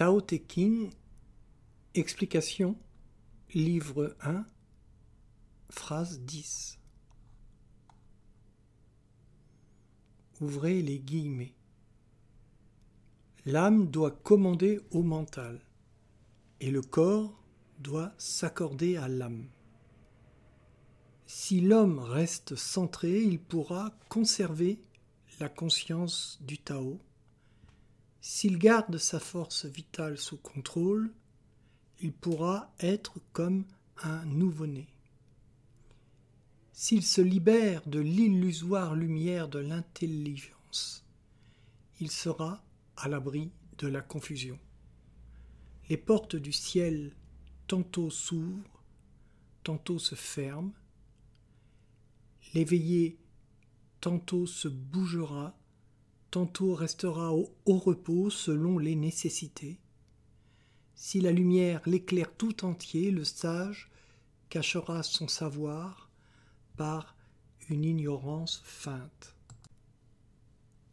Tao Te explication, livre 1, phrase 10. Ouvrez les guillemets. L'âme doit commander au mental et le corps doit s'accorder à l'âme. Si l'homme reste centré, il pourra conserver la conscience du Tao. S'il garde sa force vitale sous contrôle, il pourra être comme un nouveau-né. S'il se libère de l'illusoire lumière de l'intelligence, il sera à l'abri de la confusion. Les portes du ciel tantôt s'ouvrent, tantôt se ferment. L'éveillé tantôt se bougera, tantôt restera au, repos selon les nécessités. Si la lumière l'éclaire tout entier, le sage cachera son savoir par une ignorance feinte.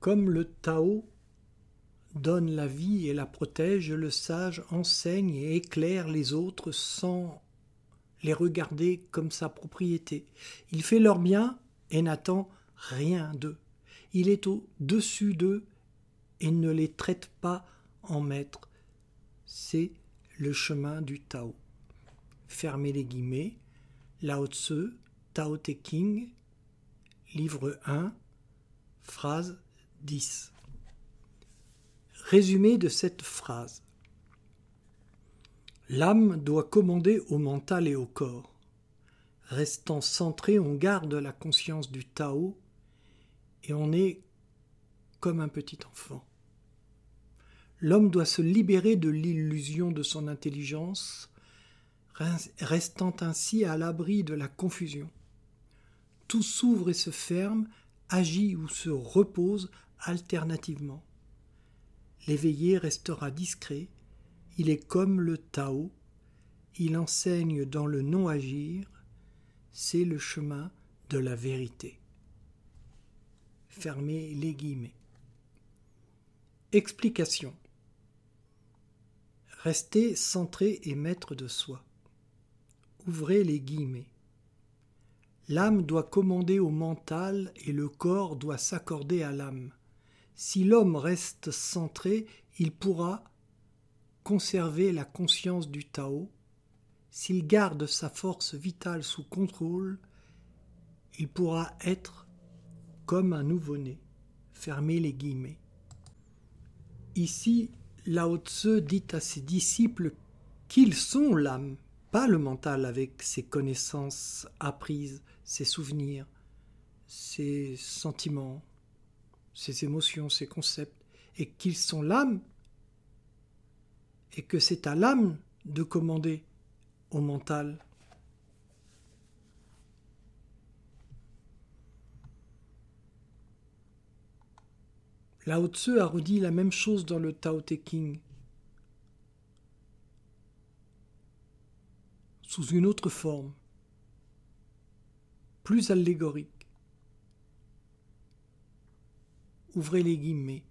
Comme le Tao donne la vie et la protège, le sage enseigne et éclaire les autres sans les regarder comme sa propriété. Il fait leur bien et n'attend rien d'eux. Il est au-dessus d'eux et ne les traite pas en maître. C'est le chemin du Tao. Fermez les guillemets. Lao Tse, Tao Te King, livre 1, phrase 10. Résumé de cette phrase. L'âme doit commander au mental et au corps. Restant centré, on garde la conscience du Tao et on est comme un petit enfant. L'homme doit se libérer de l'illusion de son intelligence, restant ainsi à l'abri de la confusion. Tout s'ouvre et se ferme, agit ou se repose alternativement. L'éveillé restera discret, il est comme le Tao, il enseigne dans le non-agir, c'est le chemin de la vérité. Fermez les guillemets. Explication. Restez centré et maître de soi. Ouvrez les guillemets. L'âme doit commander au mental et le corps doit s'accorder à l'âme. Si l'homme reste centré, il pourra conserver la conscience du Tao. S'il garde sa force vitale sous contrôle, il pourra être comme un nouveau-né. Fermez les guillemets. Ici, Lao Tse dit à ses disciples qu'ils sont l'âme, pas le mental avec ses connaissances apprises, ses souvenirs, ses sentiments, ses émotions, ses concepts, et qu'ils sont l'âme, et que c'est à l'âme de commander au mental Lao Tzu a redit la même chose dans le Tao Te King, sous une autre forme, plus allégorique. Ouvrez les guillemets.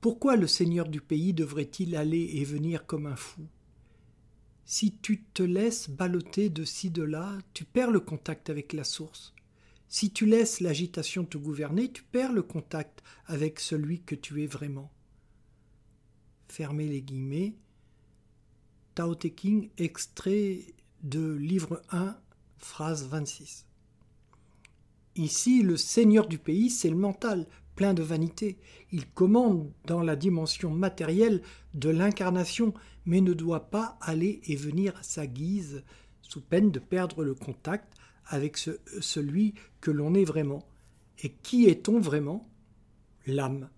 Pourquoi le seigneur du pays devrait-il aller et venir comme un fou? Si tu te laisses balloter de ci de là, tu perds le contact avec la source. Si tu laisses l'agitation te gouverner, tu perds le contact avec celui que tu es vraiment. Fermez les guillemets. Tao Te King, extrait de livre 1, phrase 26. Ici, le seigneur du pays, c'est le mental, plein de vanité. Il commande dans la dimension matérielle de l'incarnation, mais ne doit pas aller et venir à sa guise, sous peine de perdre le contact avec celui que l'on est vraiment. Et qui est-on vraiment? L'âme.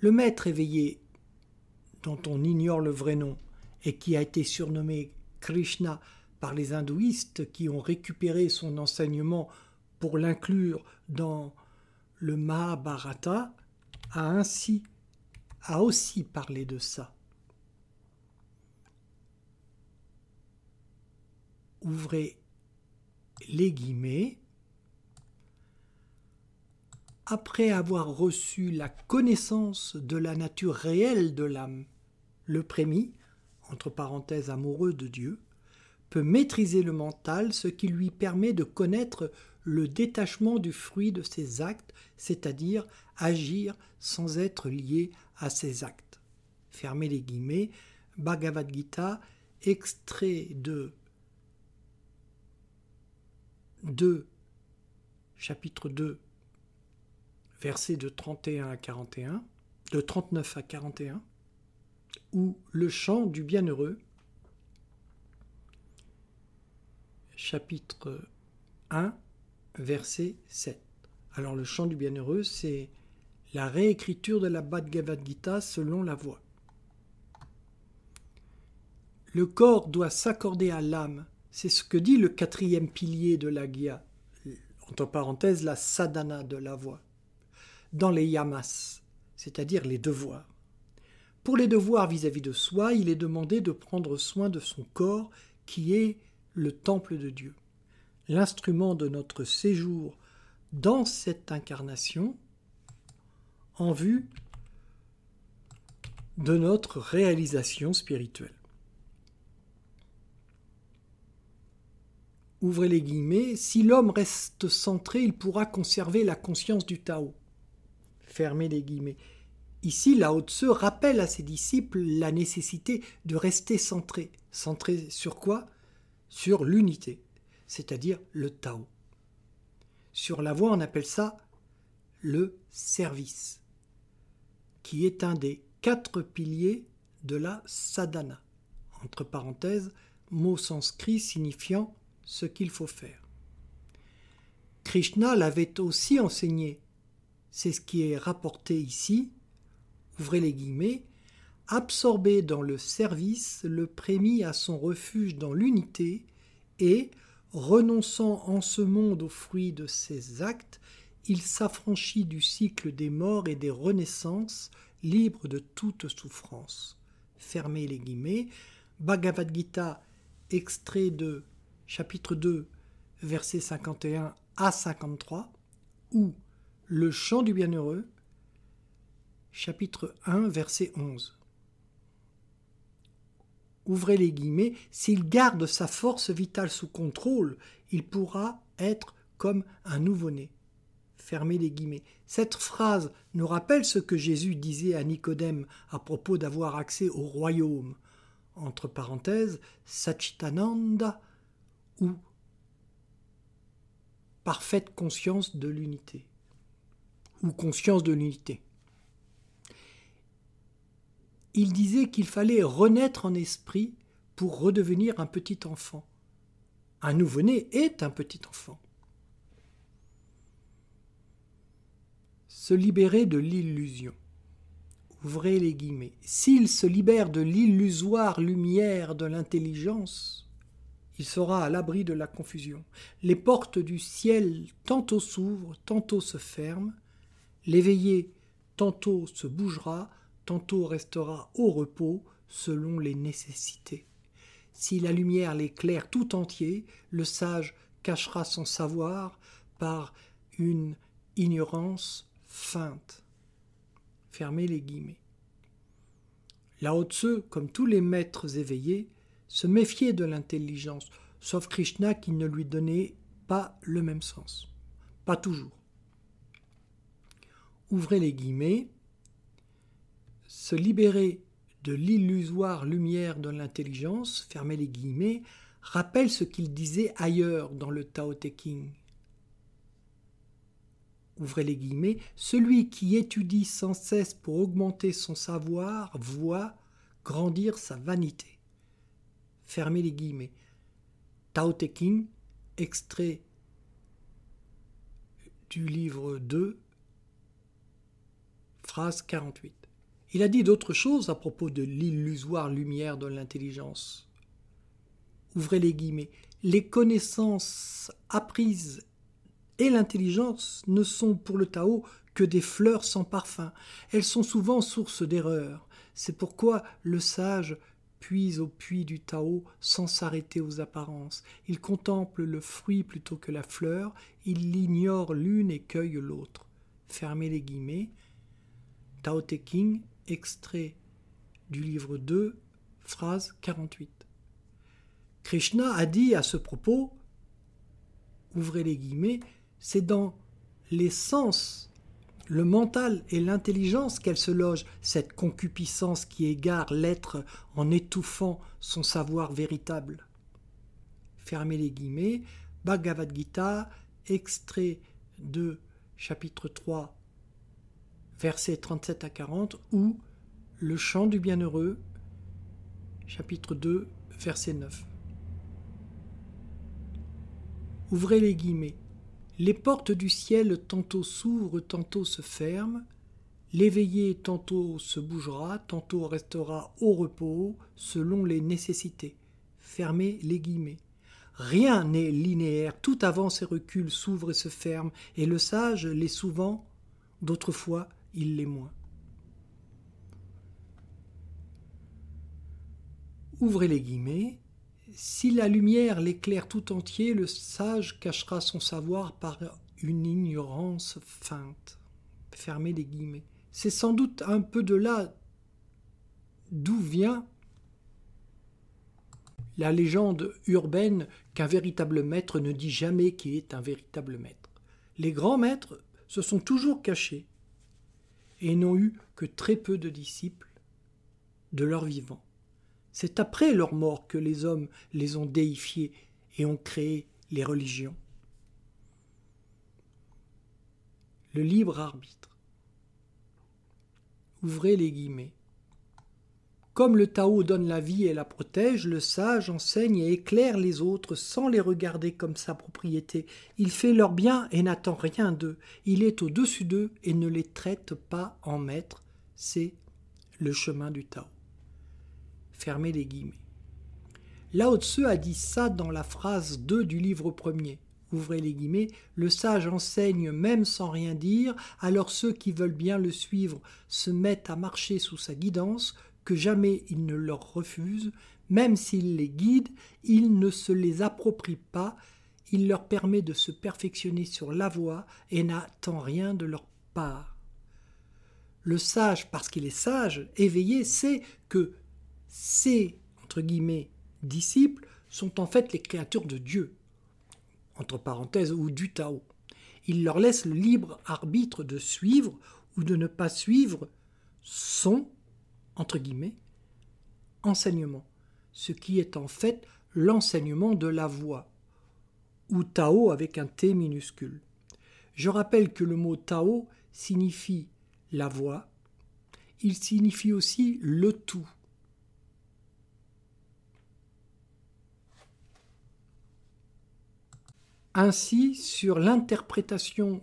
Le maître éveillé, dont on ignore le vrai nom, et qui a été surnommé Krishna par les hindouistes qui ont récupéré son enseignement pour l'inclure dans le Mahabharata, a ainsi a aussi parlé de ça. Ouvrez les guillemets, après avoir reçu la connaissance de la nature réelle de l'âme, Le prémis, entre parenthèses amoureux de Dieu, peut maîtriser le mental, ce qui lui permet de connaître le détachement du fruit de ses actes, c'est-à-dire agir sans être lié à ses actes. Fermez les guillemets, Bhagavad Gita, extrait de 2, chapitre 2, versets de 31 à 41, de 39 à 41, ou le chant du bienheureux, chapitre 1, verset 7. Alors le chant du bienheureux, c'est la réécriture de la Bhagavad Gita selon la voix. Le corps doit s'accorder à l'âme, c'est ce que dit le quatrième pilier de la Gya, entre parenthèses la sadhana de la voix, dans les yamas, c'est-à-dire les devoirs. Pour les devoirs vis-à-vis -vis de soi, il est demandé de prendre soin de son corps qui est le temple de Dieu. L'instrument de notre séjour dans cette incarnation en vue de notre réalisation spirituelle. Ouvrez les guillemets, si l'homme reste centré, il pourra conserver la conscience du Tao. Fermez les guillemets. Ici, Lao Tse rappelle à ses disciples la nécessité de rester centré. Centré sur quoi? Sur l'unité, c'est-à-dire le Tao. Sur la voie, on appelle ça le service, qui est un des quatre piliers de la sadhana. Entre parenthèses, mot sanskrit signifiant ce qu'il faut faire. Krishna l'avait aussi enseigné. C'est ce qui est rapporté ici. Ouvrez les guillemets. Absorbé dans le service, le prémit à son refuge dans l'unité et, renonçant en ce monde aux fruits de ses actes, il s'affranchit du cycle des morts et des renaissances, libre de toute souffrance. Fermez les guillemets. Bhagavad Gita, extrait de chapitre 2, versets 51 à 53, ou le chant du bienheureux, chapitre 1, verset 11. Ouvrez les guillemets, s'il garde sa force vitale sous contrôle, il pourra être comme un nouveau-né. Fermez les guillemets. Cette phrase nous rappelle ce que Jésus disait à Nicodème à propos d'avoir accès au royaume. Entre parenthèses, Sachitananda ou parfaite conscience de l'unité, ou conscience de l'unité. Il disait qu'il fallait renaître en esprit pour redevenir un petit enfant. Un nouveau-né est un petit enfant. Se libérer de l'illusion. Ouvrez les guillemets. S'il se libère de l'illusoire lumière de l'intelligence, il sera à l'abri de la confusion. Les portes du ciel tantôt s'ouvrent, tantôt se ferment. L'éveillé tantôt se bougera, tantôt restera au repos selon les nécessités. Si la lumière l'éclaire tout entier, le sage cachera son savoir par une ignorance feinte. Fermez les guillemets. Lao Tse, comme tous les maîtres éveillés, se méfier de l'intelligence, sauf Krishna qui ne lui donnait pas le même sens. Pas toujours. Ouvrez les guillemets. Se libérer de l'illusoire lumière de l'intelligence, fermez les guillemets, rappelle ce qu'il disait ailleurs dans le Tao Te. Ouvrez les guillemets, celui qui étudie sans cesse pour augmenter son savoir voit grandir sa vanité fermez les guillemets. Tao Te King, extrait du livre 2, phrase 48. Il a dit d'autres choses à propos de l'illusoire lumière de l'intelligence. Ouvrez les guillemets. Les connaissances apprises et l'intelligence ne sont pour le Tao que des fleurs sans parfum. Elles sont souvent source d'erreurs. C'est pourquoi le sage puise au puits du Tao sans s'arrêter aux apparences. Il contemple le fruit plutôt que la fleur, il l'ignore l'une et cueille l'autre. Fermez les guillemets. Tao Te King, extrait du livre 2, phrase 48. Krishna a dit à ce propos, ouvrez les guillemets, c'est dans les sens, le mental et l'intelligence qu'elle se loge, cette concupiscence qui égare l'être en étouffant son savoir véritable. Fermez les guillemets, Bhagavad Gita, extrait de chapitre 3, versets 37 à 40, ou Le chant du bienheureux, chapitre 2, verset 9. Ouvrez les guillemets. Les portes du ciel tantôt s'ouvrent, tantôt se ferment. L'éveillé tantôt se bougera, tantôt restera au repos, selon les nécessités. Fermez les guillemets. Rien n'est linéaire, tout avance et recule, s'ouvre et se ferme, et le sage l'est souvent, d'autres fois il l'est moins. Ouvrez les guillemets. Si la lumière l'éclaire tout entier, le sage cachera son savoir par une ignorance feinte. Fermez les guillemets. C'est sans doute un peu de là d'où vient la légende urbaine qu'un véritable maître ne dit jamais qui est un véritable maître. Les grands maîtres se sont toujours cachés et n'ont eu que très peu de disciples de leur vivant. C'est après leur mort que les hommes les ont déifiés et ont créé les religions. Le libre arbitre. Ouvrez les guillemets. Comme le Tao donne la vie et la protège, le sage enseigne et éclaire les autres sans les regarder comme sa propriété. Il fait leur bien et n'attend rien d'eux. Il est au-dessus d'eux et ne les traite pas en maître. C'est le chemin du Tao. Fermez les guillemets. Lao Tzu a dit ça dans la phrase 2 du livre premier. Ouvrez les guillemets, le sage enseigne même sans rien dire, alors ceux qui veulent bien le suivre se mettent à marcher sous sa guidance, que jamais il ne leur refuse, même s'il les guide, il ne se les approprie pas, il leur permet de se perfectionner sur la voie et n'attend rien de leur part. Le sage, parce qu'il est sage, éveillé, sait que ces, entre disciples sont en fait les créatures de Dieu, entre parenthèses, ou du Tao. Il leur laisse le libre arbitre de suivre ou de ne pas suivre son, entre guillemets, enseignement, ce qui est en fait l'enseignement de la voix, ou Tao avec un T minuscule. Je rappelle que le mot Tao signifie la voix, il signifie aussi le tout. Ainsi, sur l'interprétation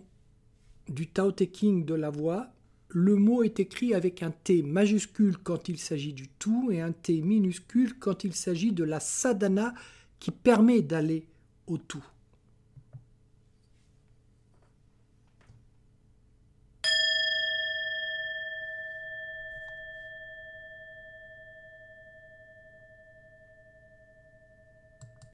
du Tao Te King de la voix, le mot est écrit avec un T majuscule quand il s'agit du tout et un T minuscule quand il s'agit de la sadhana qui permet d'aller au tout.